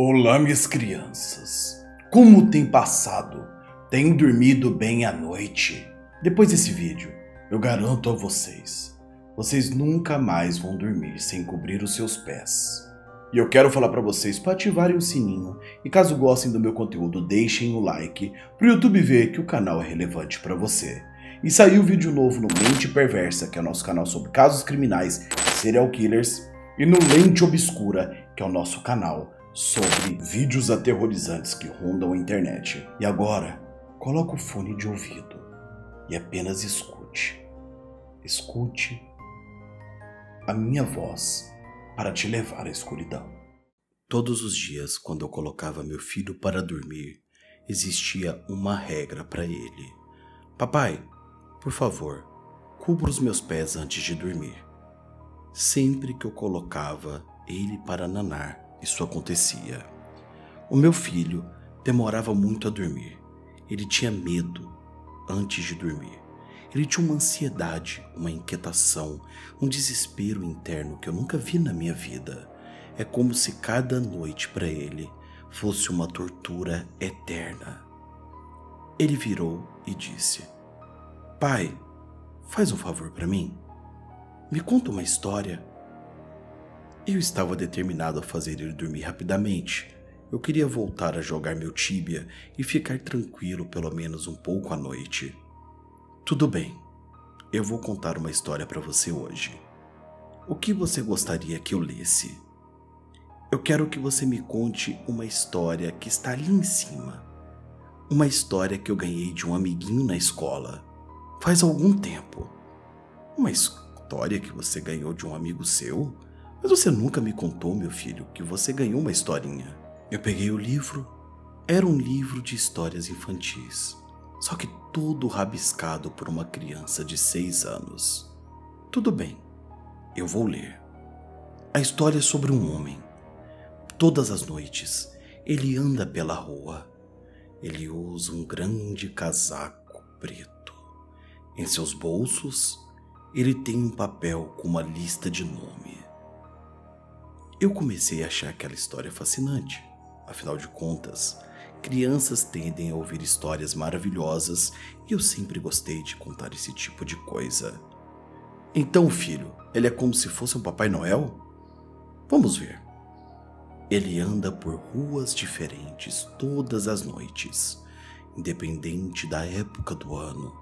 Olá, minhas crianças. Como tem passado? Tem dormido bem à noite? Depois desse vídeo, eu garanto a vocês, vocês nunca mais vão dormir sem cobrir os seus pés. E eu quero falar para vocês para ativarem o sininho e caso gostem do meu conteúdo, deixem o like para o YouTube ver que o canal é relevante para você. E saiu vídeo novo no Mente Perversa, que é o nosso canal sobre casos criminais serial killers, e no Lente Obscura, que é o nosso canal sobre vídeos aterrorizantes que rondam a internet. E agora, coloque o fone de ouvido e apenas escute. Escute a minha voz para te levar à escuridão. Todos os dias, quando eu colocava meu filho para dormir, existia uma regra para ele. Papai, por favor, cubra os meus pés antes de dormir. Sempre que eu colocava ele para nanar, isso acontecia. O meu filho demorava muito a dormir. Ele tinha medo antes de dormir. Ele tinha uma ansiedade, uma inquietação, um desespero interno que eu nunca vi na minha vida. É como se cada noite para ele fosse uma tortura eterna. Ele virou e disse: Pai, faz um favor para mim. Me conta uma história. Eu estava determinado a fazer ele dormir rapidamente. Eu queria voltar a jogar meu tíbia e ficar tranquilo pelo menos um pouco à noite. Tudo bem, eu vou contar uma história para você hoje. O que você gostaria que eu lesse? Eu quero que você me conte uma história que está ali em cima. Uma história que eu ganhei de um amiguinho na escola. Faz algum tempo. Uma história que você ganhou de um amigo seu? Mas você nunca me contou, meu filho, que você ganhou uma historinha. Eu peguei o livro. Era um livro de histórias infantis, só que todo rabiscado por uma criança de seis anos. Tudo bem, eu vou ler. A história é sobre um homem. Todas as noites, ele anda pela rua. Ele usa um grande casaco preto. Em seus bolsos, ele tem um papel com uma lista de nome. Eu comecei a achar aquela história fascinante. Afinal de contas, crianças tendem a ouvir histórias maravilhosas e eu sempre gostei de contar esse tipo de coisa. Então, filho, ele é como se fosse um Papai Noel? Vamos ver. Ele anda por ruas diferentes todas as noites, independente da época do ano.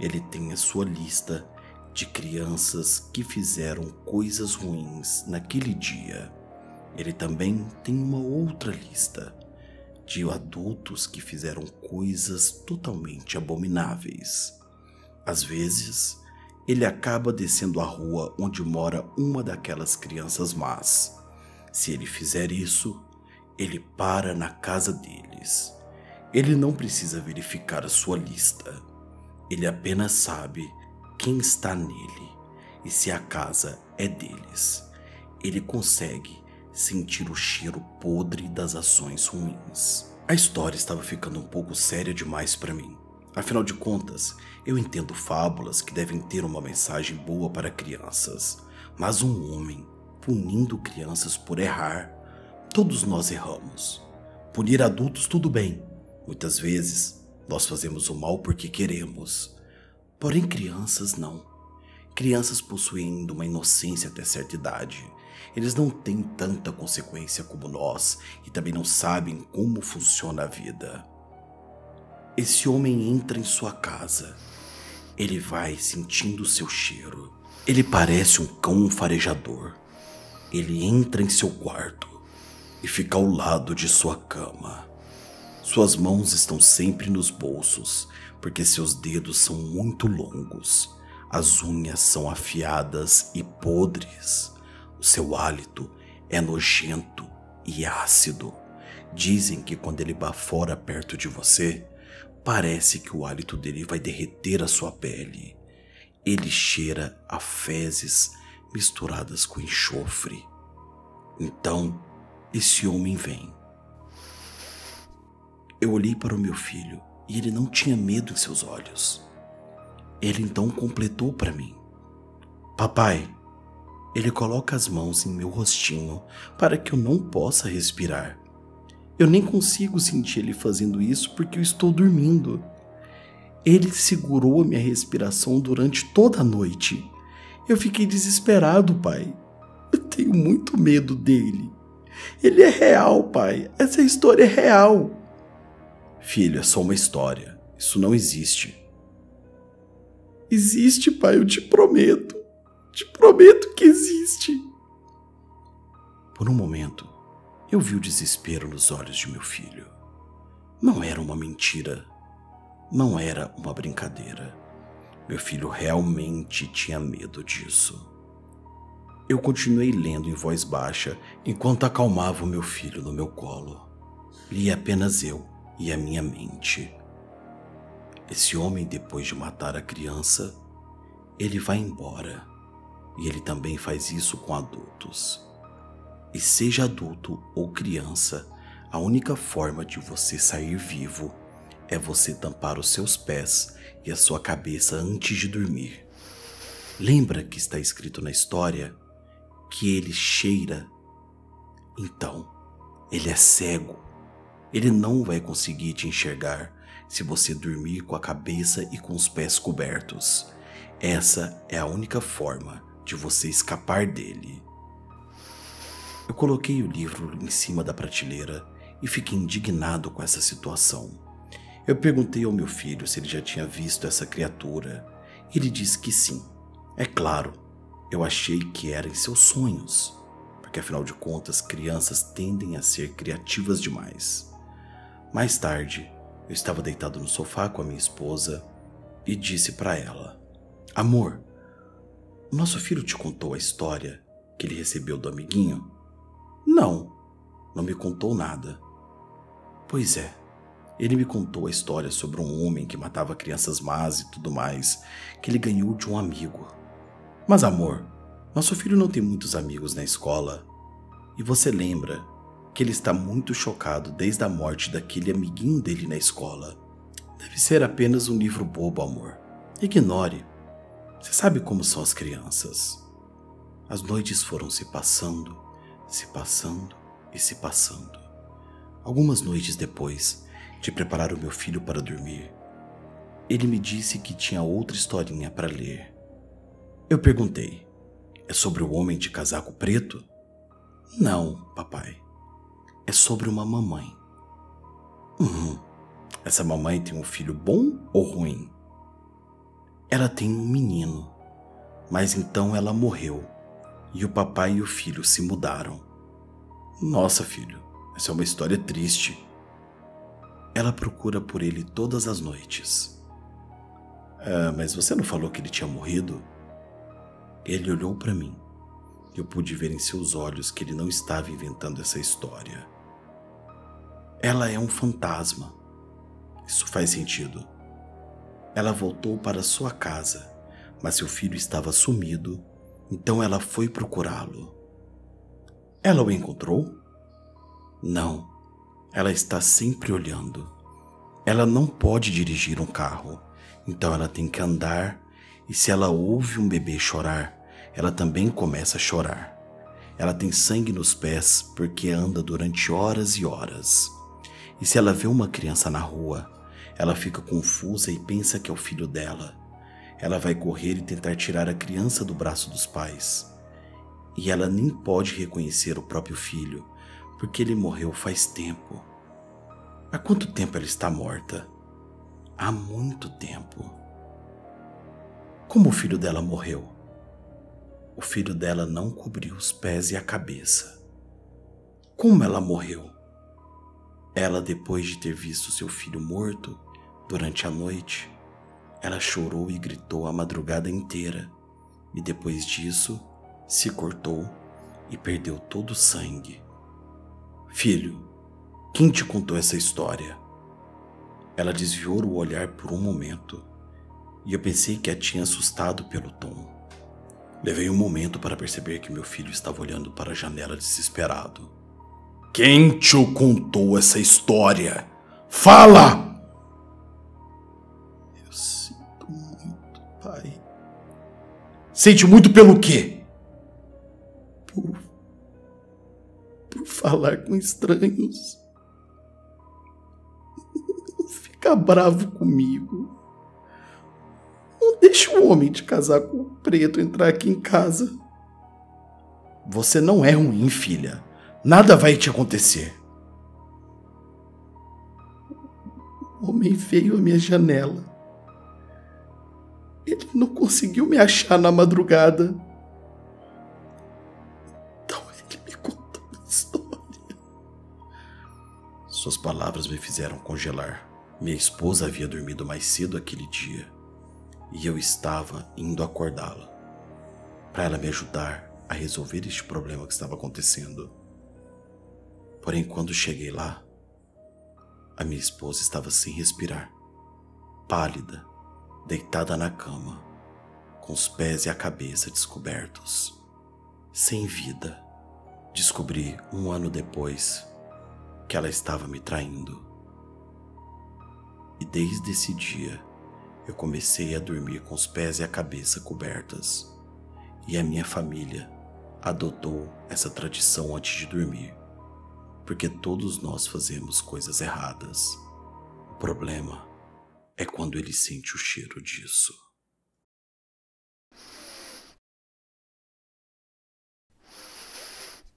Ele tem a sua lista de crianças que fizeram coisas ruins naquele dia. Ele também tem uma outra lista de adultos que fizeram coisas totalmente abomináveis. Às vezes, ele acaba descendo a rua onde mora uma daquelas crianças más. Se ele fizer isso, ele para na casa deles. Ele não precisa verificar a sua lista. Ele apenas sabe quem está nele e se a casa é deles. Ele consegue sentir o cheiro podre das ações ruins. A história estava ficando um pouco séria demais para mim. Afinal de contas, eu entendo fábulas que devem ter uma mensagem boa para crianças, mas um homem punindo crianças por errar, todos nós erramos. Punir adultos, tudo bem. Muitas vezes, nós fazemos o mal porque queremos. Porém, crianças não. Crianças possuem uma inocência até certa idade. Eles não têm tanta consequência como nós e também não sabem como funciona a vida. Esse homem entra em sua casa. Ele vai sentindo seu cheiro. Ele parece um cão farejador. Ele entra em seu quarto e fica ao lado de sua cama. Suas mãos estão sempre nos bolsos porque seus dedos são muito longos, as unhas são afiadas e podres. O seu hálito é nojento e ácido. Dizem que quando ele bafora perto de você, parece que o hálito dele vai derreter a sua pele. Ele cheira a fezes misturadas com enxofre. Então, esse homem vem. Eu olhei para o meu filho e ele não tinha medo em seus olhos. Ele então completou para mim: Papai, ele coloca as mãos em meu rostinho para que eu não possa respirar. Eu nem consigo sentir ele fazendo isso porque eu estou dormindo. Ele segurou a minha respiração durante toda a noite. Eu fiquei desesperado, pai. Eu tenho muito medo dele. Ele é real, pai. Essa história é real. Filho, é só uma história. Isso não existe. Existe, pai, eu te prometo. Te prometo que existe. Por um momento, eu vi o desespero nos olhos de meu filho. Não era uma mentira. Não era uma brincadeira. Meu filho realmente tinha medo disso. Eu continuei lendo em voz baixa enquanto acalmava o meu filho no meu colo. Li apenas eu e a minha mente. Esse homem, depois de matar a criança, ele vai embora. E ele também faz isso com adultos. E seja adulto ou criança, a única forma de você sair vivo é você tampar os seus pés e a sua cabeça antes de dormir. Lembra que está escrito na história que ele cheira? Então, ele é cego. Ele não vai conseguir te enxergar se você dormir com a cabeça e com os pés cobertos. Essa é a única forma de você escapar dele. Eu coloquei o livro em cima da prateleira e fiquei indignado com essa situação. Eu perguntei ao meu filho se ele já tinha visto essa criatura. Ele disse que sim. É claro, eu achei que era em seus sonhos, porque afinal de contas, crianças tendem a ser criativas demais. Mais tarde, eu estava deitado no sofá com a minha esposa e disse para ela: Amor, nosso filho te contou a história que ele recebeu do amiguinho? Não, não me contou nada. Pois é, ele me contou a história sobre um homem que matava crianças más e tudo mais, que ele ganhou de um amigo. Mas, amor, nosso filho não tem muitos amigos na escola. E você lembra que ele está muito chocado desde a morte daquele amiguinho dele na escola. Deve ser apenas um livro bobo, amor. Ignore. Você sabe como são as crianças. As noites foram se passando se passando e se passando. Algumas noites depois de preparar o meu filho para dormir, ele me disse que tinha outra historinha para ler. Eu perguntei: É sobre o homem de casaco preto? Não, papai. É sobre uma mamãe. Uhum. Essa mamãe tem um filho bom ou ruim? Ela tem um menino, mas então ela morreu e o papai e o filho se mudaram. Nossa, filho, essa é uma história triste. Ela procura por ele todas as noites. Ah, mas você não falou que ele tinha morrido? Ele olhou para mim. Eu pude ver em seus olhos que ele não estava inventando essa história. Ela é um fantasma. Isso faz sentido. Ela voltou para sua casa, mas seu filho estava sumido então ela foi procurá-lo. Ela o encontrou? Não. Ela está sempre olhando. Ela não pode dirigir um carro, então ela tem que andar, e se ela ouve um bebê chorar, ela também começa a chorar. Ela tem sangue nos pés porque anda durante horas e horas. E se ela vê uma criança na rua, ela fica confusa e pensa que é o filho dela ela vai correr e tentar tirar a criança do braço dos pais. E ela nem pode reconhecer o próprio filho, porque ele morreu faz tempo. Há quanto tempo ela está morta? Há muito tempo. Como o filho dela morreu? O filho dela não cobriu os pés e a cabeça. Como ela morreu? Ela, depois de ter visto seu filho morto durante a noite, ela chorou e gritou a madrugada inteira, e depois disso se cortou e perdeu todo o sangue. Filho, quem te contou essa história? Ela desviou o olhar por um momento e eu pensei que a tinha assustado pelo tom. Levei um momento para perceber que meu filho estava olhando para a janela desesperado. Quem te contou essa história? Fala! Sente muito pelo quê? Por, por falar com estranhos. ficar bravo comigo. Não deixe um homem de casaco preto entrar aqui em casa. Você não é ruim, filha. Nada vai te acontecer. O homem veio à minha janela. Ele não conseguiu me achar na madrugada. Então ele me contou uma história. Suas palavras me fizeram congelar. Minha esposa havia dormido mais cedo aquele dia e eu estava indo acordá-la para ela me ajudar a resolver este problema que estava acontecendo. Porém, quando cheguei lá, a minha esposa estava sem respirar, pálida, deitada na cama, com os pés e a cabeça descobertos, sem vida. Descobri um ano depois que ela estava me traindo. E desde esse dia, eu comecei a dormir com os pés e a cabeça cobertas. E a minha família adotou essa tradição antes de dormir, porque todos nós fazemos coisas erradas. O problema é quando ele sente o cheiro disso.